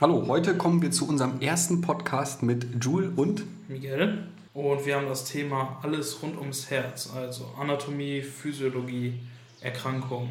Hallo, heute kommen wir zu unserem ersten Podcast mit Jule und Miguel. Und wir haben das Thema alles rund ums Herz, also Anatomie, Physiologie, Erkrankung.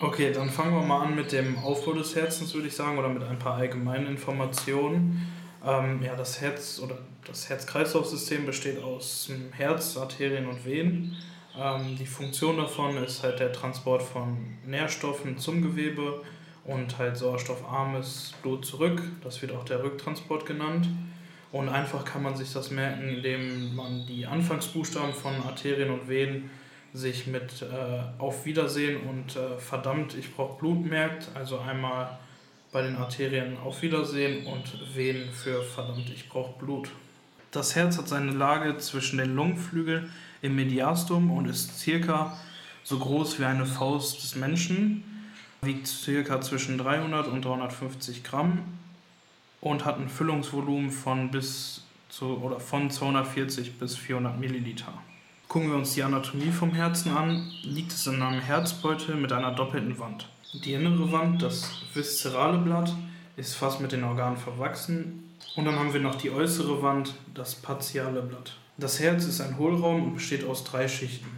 Okay, dann fangen wir mal an mit dem Aufbau des Herzens, würde ich sagen, oder mit ein paar allgemeinen Informationen. Ähm, ja, das Herz oder das Herz-Kreislauf-System besteht aus Herz, Arterien und Venen. Ähm, die Funktion davon ist halt der Transport von Nährstoffen zum Gewebe und halt sauerstoffarmes Blut zurück. Das wird auch der Rücktransport genannt. Und einfach kann man sich das merken, indem man die Anfangsbuchstaben von Arterien und Venen sich mit äh, Auf Wiedersehen und äh, Verdammt, ich brauche Blut merkt. Also einmal bei den Arterien Auf Wiedersehen und Venen für Verdammt, ich brauche Blut. Das Herz hat seine Lage zwischen den Lungenflügeln im Mediastum und ist circa so groß wie eine Faust des Menschen wiegt ca. zwischen 300 und 350 Gramm und hat ein Füllungsvolumen von bis zu oder von 240 bis 400 Milliliter. Gucken wir uns die Anatomie vom Herzen an, liegt es in einem Herzbeutel mit einer doppelten Wand. Die innere Wand, das viszerale Blatt, ist fast mit den Organen verwachsen und dann haben wir noch die äußere Wand, das partiale Blatt. Das Herz ist ein Hohlraum und besteht aus drei Schichten.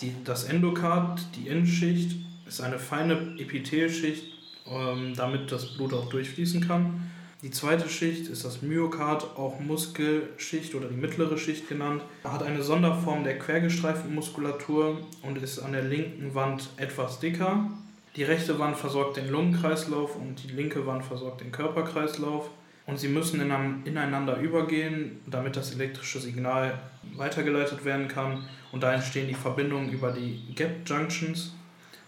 Die, das Endokard, die Innenschicht ist eine feine Epithelschicht, ähm, damit das Blut auch durchfließen kann. Die zweite Schicht ist das Myokard, auch Muskelschicht oder die mittlere Schicht genannt. Hat eine Sonderform der quergestreiften Muskulatur und ist an der linken Wand etwas dicker. Die rechte Wand versorgt den Lungenkreislauf und die linke Wand versorgt den Körperkreislauf. Und sie müssen ineinander übergehen, damit das elektrische Signal weitergeleitet werden kann. Und da entstehen die Verbindungen über die Gap Junctions,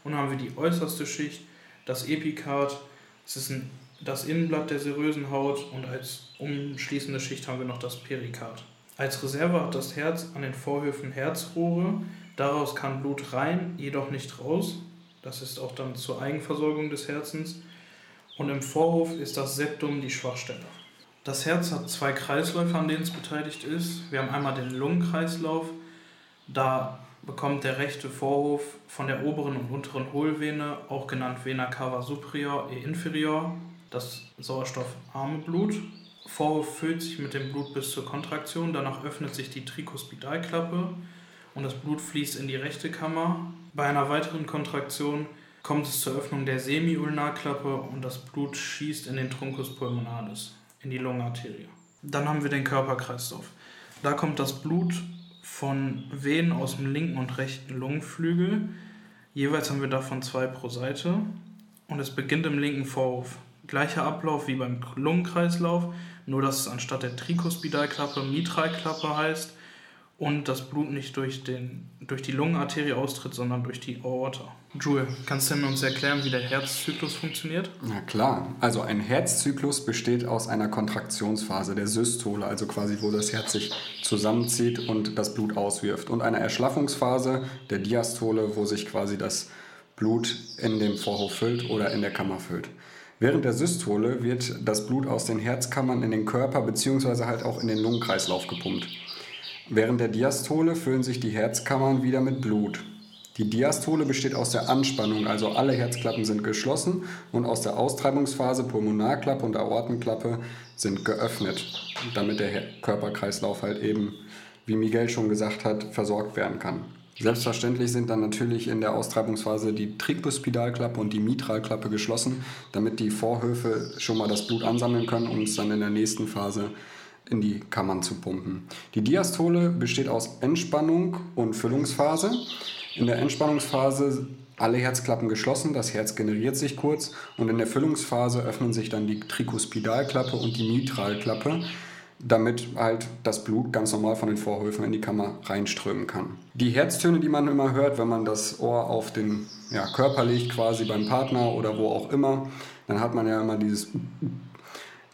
und haben wir die äußerste Schicht, das Epikard. Das ist ein, das Innenblatt der serösen Haut und als umschließende Schicht haben wir noch das Perikard. Als Reserve hat das Herz an den Vorhöfen Herzrohre. Daraus kann Blut rein, jedoch nicht raus. Das ist auch dann zur Eigenversorgung des Herzens. Und im Vorhof ist das Septum die Schwachstelle. Das Herz hat zwei Kreisläufe, an denen es beteiligt ist. Wir haben einmal den Lungenkreislauf. Da bekommt der rechte Vorhof von der oberen und unteren Hohlvene, auch genannt Vena cava superior e inferior, das sauerstoffarme Blut. Vorhof füllt sich mit dem Blut bis zur Kontraktion, danach öffnet sich die Trikospidalklappe und das Blut fließt in die rechte Kammer. Bei einer weiteren Kontraktion kommt es zur Öffnung der Semiulnarklappe und das Blut schießt in den Truncus pulmonalis, in die Lungenarterie. Dann haben wir den Körperkreislauf. Da kommt das Blut von Venen aus dem linken und rechten Lungenflügel. Jeweils haben wir davon zwei pro Seite. Und es beginnt im linken Vorhof. Gleicher Ablauf wie beim Lungenkreislauf, nur dass es anstatt der Trikospidalklappe Mitralklappe heißt und das Blut nicht durch, den, durch die Lungenarterie austritt, sondern durch die Aorta. Jule, kannst du uns erklären, wie der Herzzyklus funktioniert? Na klar. Also ein Herzzyklus besteht aus einer Kontraktionsphase der Systole, also quasi wo das Herz sich zusammenzieht und das Blut auswirft, und einer Erschlaffungsphase der Diastole, wo sich quasi das Blut in dem Vorhof füllt oder in der Kammer füllt. Während der Systole wird das Blut aus den Herzkammern in den Körper bzw. halt auch in den Lungenkreislauf gepumpt. Während der Diastole füllen sich die Herzkammern wieder mit Blut. Die Diastole besteht aus der Anspannung, also alle Herzklappen sind geschlossen und aus der Austreibungsphase Pulmonarklappe und Aortenklappe sind geöffnet, damit der Körperkreislauf halt eben, wie Miguel schon gesagt hat, versorgt werden kann. Selbstverständlich sind dann natürlich in der Austreibungsphase die Trikospidalklappe und die Mitralklappe geschlossen, damit die Vorhöfe schon mal das Blut ansammeln können, um es dann in der nächsten Phase in die Kammern zu pumpen. Die Diastole besteht aus Entspannung und Füllungsphase. In der Entspannungsphase alle Herzklappen geschlossen, das Herz generiert sich kurz und in der Füllungsphase öffnen sich dann die Trikospidalklappe und die Mitralklappe, damit halt das Blut ganz normal von den Vorhöfen in die Kammer reinströmen kann. Die Herztöne, die man immer hört, wenn man das Ohr auf den ja, Körper legt, quasi beim Partner oder wo auch immer, dann hat man ja immer dieses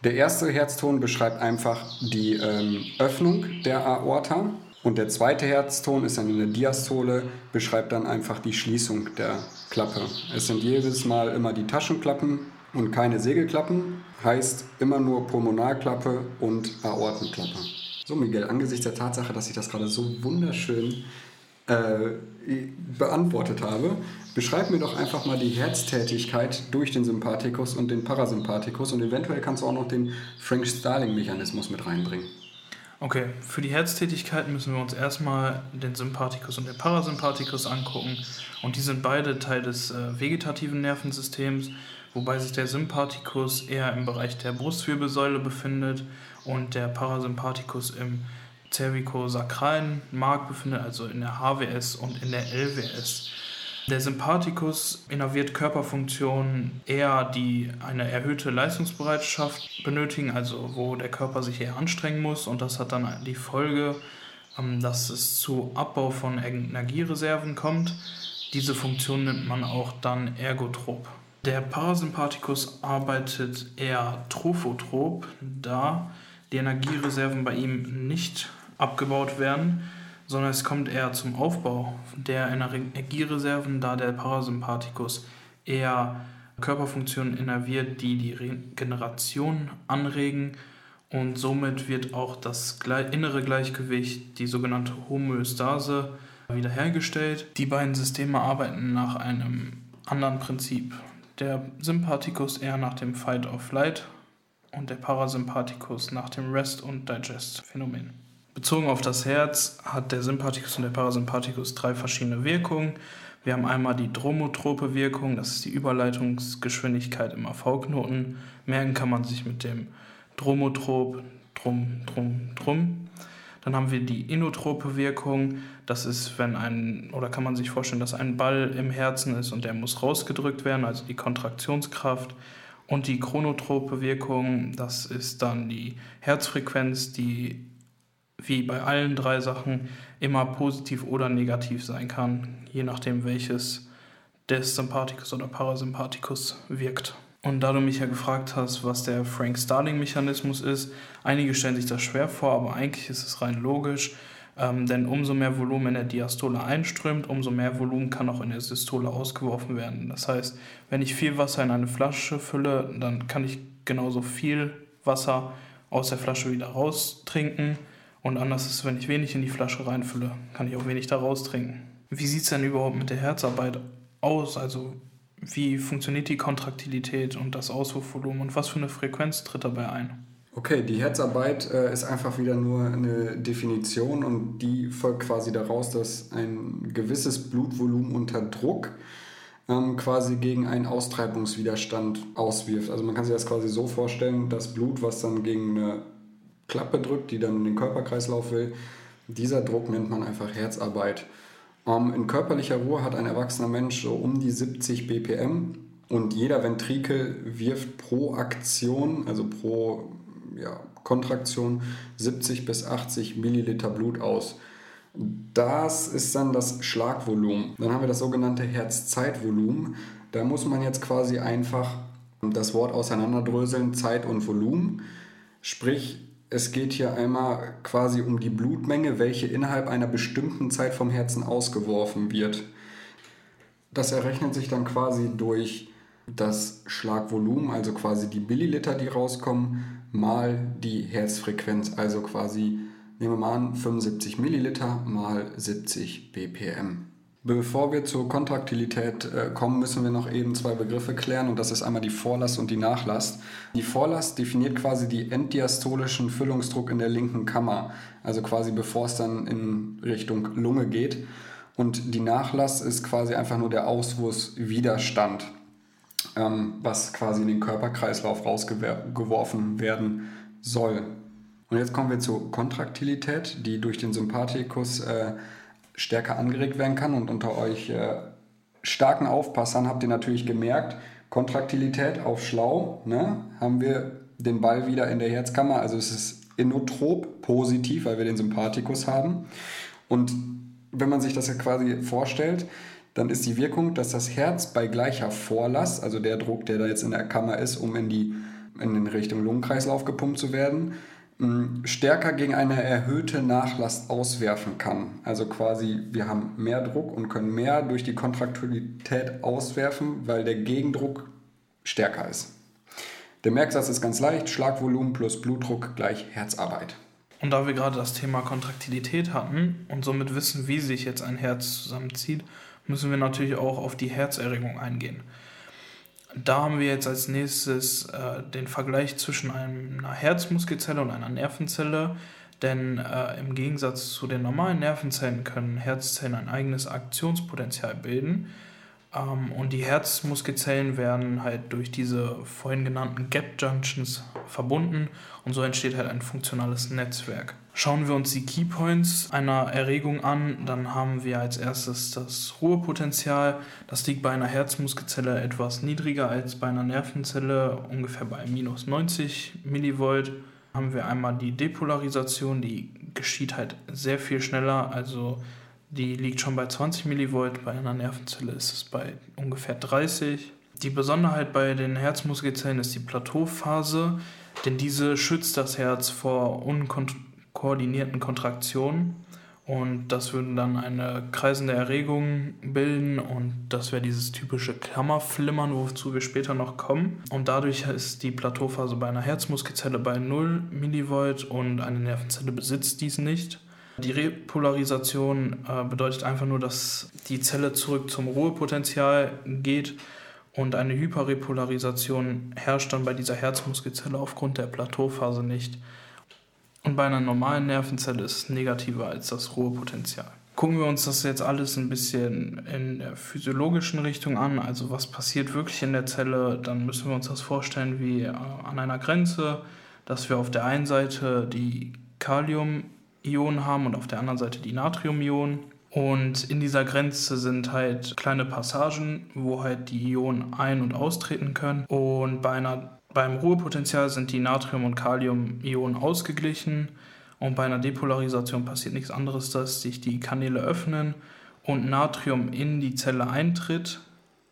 der erste Herzton beschreibt einfach die ähm, Öffnung der Aorta und der zweite Herzton ist dann in der Diastole, beschreibt dann einfach die Schließung der Klappe. Es sind jedes Mal immer die Taschenklappen und keine Segelklappen, heißt immer nur Pulmonalklappe und Aortenklappe. So, Miguel, angesichts der Tatsache, dass ich das gerade so wunderschön äh, beantwortet habe. Beschreib mir doch einfach mal die Herztätigkeit durch den Sympathikus und den Parasympathikus und eventuell kannst du auch noch den Frank-Starling-Mechanismus mit reinbringen. Okay, für die Herztätigkeit müssen wir uns erstmal den Sympathikus und den Parasympathikus angucken. Und die sind beide Teil des äh, vegetativen Nervensystems, wobei sich der Sympathikus eher im Bereich der Brustwirbelsäule befindet und der Parasympathikus im cervicosakralen Mark befindet, also in der HWS und in der LWS. Der Sympathikus innerviert Körperfunktionen eher, die eine erhöhte Leistungsbereitschaft benötigen, also wo der Körper sich eher anstrengen muss und das hat dann die Folge, ähm, dass es zu Abbau von Energiereserven kommt. Diese Funktion nennt man auch dann ergotrop. Der Parasympathikus arbeitet eher trophotrop, da die Energiereserven bei ihm nicht abgebaut werden sondern es kommt eher zum Aufbau der Energiereserven, da der Parasympathikus eher Körperfunktionen innerviert, die die Regeneration anregen und somit wird auch das innere Gleichgewicht, die sogenannte Homöostase, wiederhergestellt. Die beiden Systeme arbeiten nach einem anderen Prinzip. Der Sympathikus eher nach dem Fight of Flight und der Parasympathikus nach dem Rest- und Digest-Phänomen. Bezogen auf das Herz hat der Sympathikus und der Parasympathikus drei verschiedene Wirkungen. Wir haben einmal die dromotrope Wirkung, das ist die Überleitungsgeschwindigkeit im AV-Knoten. Merken kann man sich mit dem Dromotrop, Drum, Drum, Drum. Dann haben wir die inotrope Wirkung, das ist, wenn ein, oder kann man sich vorstellen, dass ein Ball im Herzen ist und der muss rausgedrückt werden, also die Kontraktionskraft. Und die chronotrope Wirkung, das ist dann die Herzfrequenz, die wie bei allen drei Sachen immer positiv oder negativ sein kann, je nachdem welches des Sympathikus oder Parasympathikus wirkt. Und da du mich ja gefragt hast, was der Frank-Starling-Mechanismus ist, einige stellen sich das schwer vor, aber eigentlich ist es rein logisch, ähm, denn umso mehr Volumen in der Diastole einströmt, umso mehr Volumen kann auch in der Systole ausgeworfen werden. Das heißt, wenn ich viel Wasser in eine Flasche fülle, dann kann ich genauso viel Wasser aus der Flasche wieder raustrinken und anders ist, wenn ich wenig in die Flasche reinfülle, kann ich auch wenig daraus trinken. Wie sieht es denn überhaupt mit der Herzarbeit aus? Also wie funktioniert die Kontraktilität und das Auswurfvolumen und was für eine Frequenz tritt dabei ein? Okay, die Herzarbeit äh, ist einfach wieder nur eine Definition und die folgt quasi daraus, dass ein gewisses Blutvolumen unter Druck ähm, quasi gegen einen Austreibungswiderstand auswirft. Also man kann sich das quasi so vorstellen, das Blut, was dann gegen eine Klappe drückt, die dann in den Körperkreislauf will. Dieser Druck nennt man einfach Herzarbeit. Ähm, in körperlicher Ruhe hat ein erwachsener Mensch so um die 70 BPM und jeder Ventrikel wirft pro Aktion, also pro ja, Kontraktion, 70 bis 80 Milliliter Blut aus. Das ist dann das Schlagvolumen. Dann haben wir das sogenannte Herzzeitvolumen. Da muss man jetzt quasi einfach das Wort auseinanderdröseln, Zeit und Volumen. Sprich, es geht hier einmal quasi um die Blutmenge, welche innerhalb einer bestimmten Zeit vom Herzen ausgeworfen wird. Das errechnet sich dann quasi durch das Schlagvolumen, also quasi die Milliliter, die rauskommen, mal die Herzfrequenz, also quasi, nehmen wir mal an, 75 Milliliter mal 70 BPM. Bevor wir zur Kontraktilität äh, kommen, müssen wir noch eben zwei Begriffe klären und das ist einmal die Vorlast und die Nachlast. Die Vorlast definiert quasi die enddiastolischen Füllungsdruck in der linken Kammer, also quasi bevor es dann in Richtung Lunge geht. Und die Nachlast ist quasi einfach nur der Auswurfswiderstand, ähm, was quasi in den Körperkreislauf rausgeworfen werden soll. Und jetzt kommen wir zur Kontraktilität, die durch den Sympathikus äh, stärker angeregt werden kann. Und unter euch äh, starken Aufpassern habt ihr natürlich gemerkt, Kontraktilität auf schlau, ne, haben wir den Ball wieder in der Herzkammer. Also es ist inotrop positiv, weil wir den Sympathikus haben. Und wenn man sich das ja quasi vorstellt, dann ist die Wirkung, dass das Herz bei gleicher Vorlast, also der Druck, der da jetzt in der Kammer ist, um in die in Richtung Lungenkreislauf gepumpt zu werden, stärker gegen eine erhöhte Nachlast auswerfen kann. Also quasi, wir haben mehr Druck und können mehr durch die Kontraktilität auswerfen, weil der Gegendruck stärker ist. Der Merksatz ist ganz leicht, Schlagvolumen plus Blutdruck gleich Herzarbeit. Und da wir gerade das Thema Kontraktilität hatten und somit wissen, wie sich jetzt ein Herz zusammenzieht, müssen wir natürlich auch auf die Herzerregung eingehen. Da haben wir jetzt als nächstes äh, den Vergleich zwischen einer Herzmuskelzelle und einer Nervenzelle. Denn äh, im Gegensatz zu den normalen Nervenzellen können Herzzellen ein eigenes Aktionspotenzial bilden. Ähm, und die Herzmuskelzellen werden halt durch diese vorhin genannten Gap Junctions verbunden und so entsteht halt ein funktionales Netzwerk. Schauen wir uns die Keypoints einer Erregung an, dann haben wir als erstes das Ruhepotenzial. Das liegt bei einer Herzmuskelzelle etwas niedriger als bei einer Nervenzelle, ungefähr bei minus 90 Millivolt. Haben wir einmal die Depolarisation, die geschieht halt sehr viel schneller, also die liegt schon bei 20 Millivolt, bei einer Nervenzelle ist es bei ungefähr 30. Die Besonderheit bei den Herzmuskelzellen ist die Plateauphase, denn diese schützt das Herz vor unkoordinierten Kontraktionen und das würde dann eine kreisende Erregung bilden und das wäre dieses typische Klammerflimmern, wozu wir später noch kommen. Und dadurch ist die Plateauphase bei einer Herzmuskelzelle bei 0 Millivolt und eine Nervenzelle besitzt dies nicht. Die Repolarisation äh, bedeutet einfach nur, dass die Zelle zurück zum Ruhepotenzial geht und eine Hyperrepolarisation herrscht dann bei dieser Herzmuskelzelle aufgrund der Plateauphase nicht. Und bei einer normalen Nervenzelle ist es negativer als das Ruhepotenzial. Gucken wir uns das jetzt alles ein bisschen in der physiologischen Richtung an, also was passiert wirklich in der Zelle, dann müssen wir uns das vorstellen wie äh, an einer Grenze, dass wir auf der einen Seite die Kalium Ionen haben und auf der anderen Seite die Natriumionen. Und in dieser Grenze sind halt kleine Passagen, wo halt die Ionen ein- und austreten können. Und bei einer, beim Ruhepotenzial sind die Natrium- und Kalium-Ionen ausgeglichen. Und bei einer Depolarisation passiert nichts anderes, dass sich die Kanäle öffnen und Natrium in die Zelle eintritt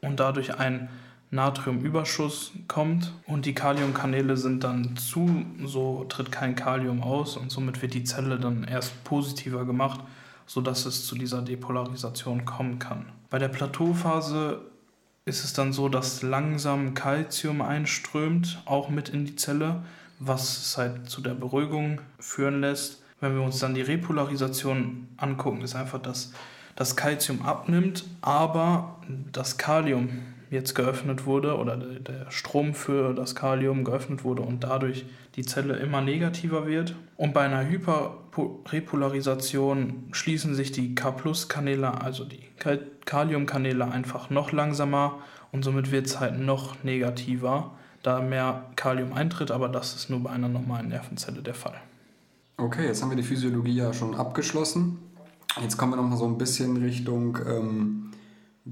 und dadurch ein Natriumüberschuss kommt und die Kaliumkanäle sind dann zu, so tritt kein Kalium aus und somit wird die Zelle dann erst positiver gemacht, sodass es zu dieser Depolarisation kommen kann. Bei der Plateauphase ist es dann so, dass langsam Calcium einströmt, auch mit in die Zelle, was es halt zu der Beruhigung führen lässt. Wenn wir uns dann die Repolarisation angucken, ist einfach, dass das Calcium abnimmt, aber das Kalium jetzt geöffnet wurde oder der Strom für das Kalium geöffnet wurde und dadurch die Zelle immer negativer wird. Und bei einer Hyperrepolarisation schließen sich die K-Plus-Kanäle, also die Kaliumkanäle, einfach noch langsamer und somit wird es halt noch negativer, da mehr Kalium eintritt, aber das ist nur bei einer normalen Nervenzelle der Fall. Okay, jetzt haben wir die Physiologie ja schon abgeschlossen. Jetzt kommen wir noch mal so ein bisschen Richtung ähm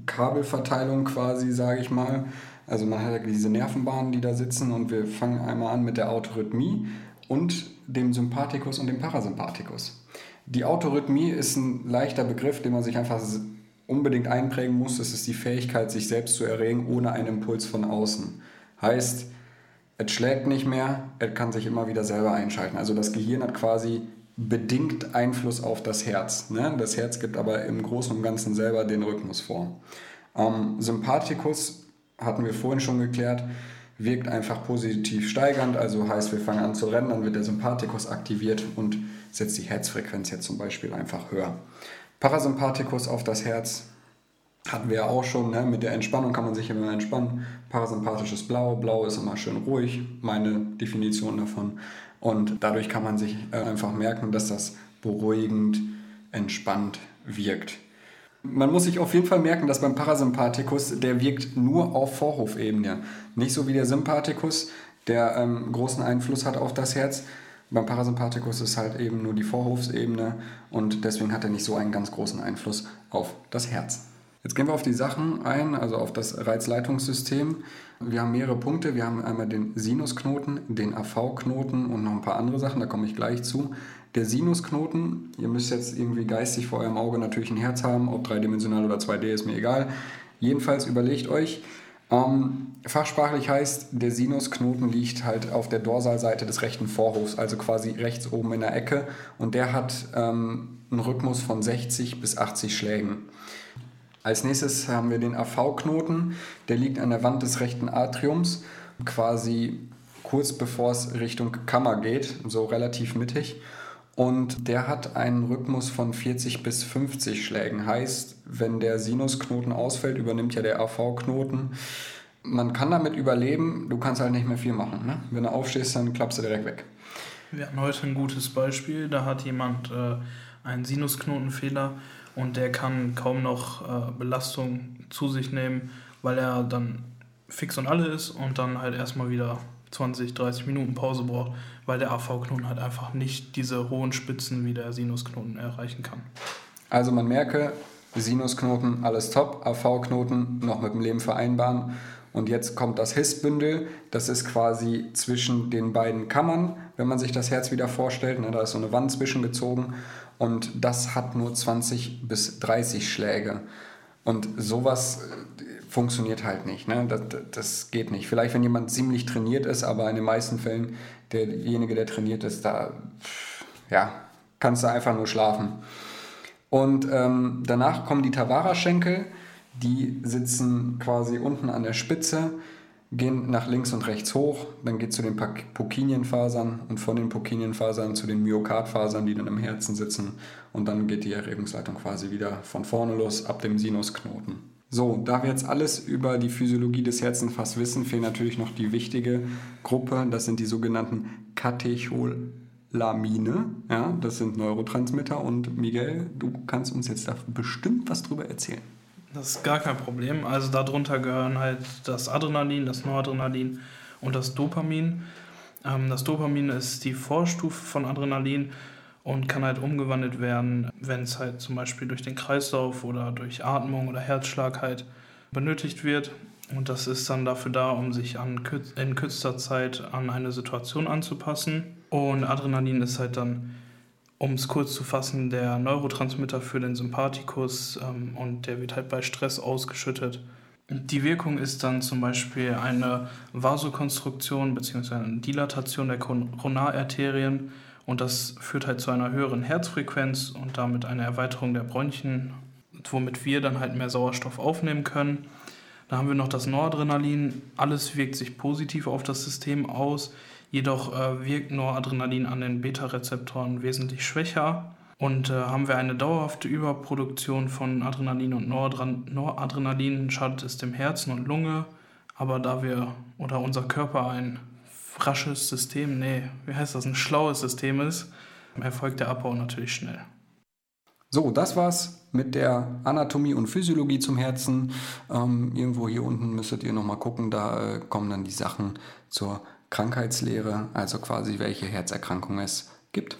Kabelverteilung quasi, sage ich mal. Also man hat diese Nervenbahnen, die da sitzen und wir fangen einmal an mit der Autorhythmie und dem Sympathikus und dem Parasympathikus. Die Autorhythmie ist ein leichter Begriff, den man sich einfach unbedingt einprägen muss. Es ist die Fähigkeit, sich selbst zu erregen ohne einen Impuls von außen. Heißt, es schlägt nicht mehr, es kann sich immer wieder selber einschalten. Also das Gehirn hat quasi bedingt Einfluss auf das Herz. Ne? Das Herz gibt aber im Großen und Ganzen selber den Rhythmus vor. Ähm, Sympathikus hatten wir vorhin schon geklärt, wirkt einfach positiv steigernd, also heißt, wir fangen an zu rennen, dann wird der Sympathikus aktiviert und setzt die Herzfrequenz jetzt zum Beispiel einfach höher. Parasympathikus auf das Herz hatten wir ja auch schon, ne? mit der Entspannung kann man sich immer entspannen. Parasympathisches Blau, Blau ist immer schön ruhig, meine Definition davon. Und dadurch kann man sich äh, einfach merken, dass das beruhigend, entspannt wirkt. Man muss sich auf jeden Fall merken, dass beim Parasympathikus, der wirkt nur auf Vorhofebene. Nicht so wie der Sympathikus, der ähm, großen Einfluss hat auf das Herz. Beim Parasympathikus ist halt eben nur die Vorhofsebene und deswegen hat er nicht so einen ganz großen Einfluss auf das Herz. Jetzt gehen wir auf die Sachen ein, also auf das Reizleitungssystem. Wir haben mehrere Punkte. Wir haben einmal den Sinusknoten, den AV-Knoten und noch ein paar andere Sachen, da komme ich gleich zu. Der Sinusknoten, ihr müsst jetzt irgendwie geistig vor eurem Auge natürlich ein Herz haben, ob dreidimensional oder 2D, ist mir egal. Jedenfalls überlegt euch, ähm, fachsprachlich heißt, der Sinusknoten liegt halt auf der Dorsalseite des rechten Vorhofs, also quasi rechts oben in der Ecke und der hat ähm, einen Rhythmus von 60 bis 80 Schlägen. Als nächstes haben wir den AV-Knoten, der liegt an der Wand des rechten Atriums, quasi kurz bevor es Richtung Kammer geht, so relativ mittig. Und der hat einen Rhythmus von 40 bis 50 Schlägen. Heißt, wenn der Sinusknoten ausfällt, übernimmt ja der AV-Knoten. Man kann damit überleben, du kannst halt nicht mehr viel machen. Ne? Wenn du aufstehst, dann klappst du direkt weg. Wir hatten heute ein gutes Beispiel. Da hat jemand äh, einen Sinusknotenfehler und der kann kaum noch äh, Belastung zu sich nehmen, weil er dann fix und alle ist und dann halt erstmal wieder 20, 30 Minuten Pause braucht, weil der AV-Knoten halt einfach nicht diese hohen Spitzen wie der Sinusknoten erreichen kann. Also man merke, Sinusknoten alles top, AV-Knoten noch mit dem Leben vereinbaren. Und jetzt kommt das Hissbündel, das ist quasi zwischen den beiden Kammern, wenn man sich das Herz wieder vorstellt. Ne, da ist so eine Wand zwischengezogen und das hat nur 20 bis 30 Schläge. Und sowas funktioniert halt nicht. Ne? Das, das geht nicht. Vielleicht, wenn jemand ziemlich trainiert ist, aber in den meisten Fällen derjenige, der trainiert ist, da ja, kannst du einfach nur schlafen. Und ähm, danach kommen die Tavara-Schenkel, die sitzen quasi unten an der Spitze, gehen nach links und rechts hoch, dann geht zu den Purkinjenfasern und von den Purkinjenfasern zu den Myokardfasern, die dann im Herzen sitzen und dann geht die Erregungsleitung quasi wieder von vorne los ab dem Sinusknoten. So, da wir jetzt alles über die Physiologie des Herzens fast wissen, fehlt natürlich noch die wichtige Gruppe. Das sind die sogenannten Katecholamine. Ja, das sind Neurotransmitter. Und Miguel, du kannst uns jetzt da bestimmt was drüber erzählen. Das ist gar kein Problem. Also darunter gehören halt das Adrenalin, das Noradrenalin und das Dopamin. Ähm, das Dopamin ist die Vorstufe von Adrenalin und kann halt umgewandelt werden, wenn es halt zum Beispiel durch den Kreislauf oder durch Atmung oder Herzschlag halt benötigt wird. Und das ist dann dafür da, um sich an, in kürzester Zeit an eine Situation anzupassen. Und Adrenalin ist halt dann, um es kurz zu fassen, der Neurotransmitter für den Sympathikus ähm, und der wird halt bei Stress ausgeschüttet. Die Wirkung ist dann zum Beispiel eine Vasokonstruktion bzw. eine Dilatation der Koronararterien und das führt halt zu einer höheren Herzfrequenz und damit einer Erweiterung der Bronchien, womit wir dann halt mehr Sauerstoff aufnehmen können. Da haben wir noch das Noradrenalin. Alles wirkt sich positiv auf das System aus. Jedoch äh, wirkt Noradrenalin an den Beta-Rezeptoren wesentlich schwächer. Und äh, haben wir eine dauerhafte Überproduktion von Adrenalin und Noradrenalin, schadet es dem Herzen und Lunge. Aber da wir oder unser Körper ein rasches System, nee, wie heißt das, ein schlaues System ist, erfolgt der Abbau natürlich schnell. So, das war's mit der Anatomie und Physiologie zum Herzen. Ähm, irgendwo hier unten müsstet ihr nochmal gucken, da äh, kommen dann die Sachen zur Krankheitslehre, also quasi welche Herzerkrankung es gibt.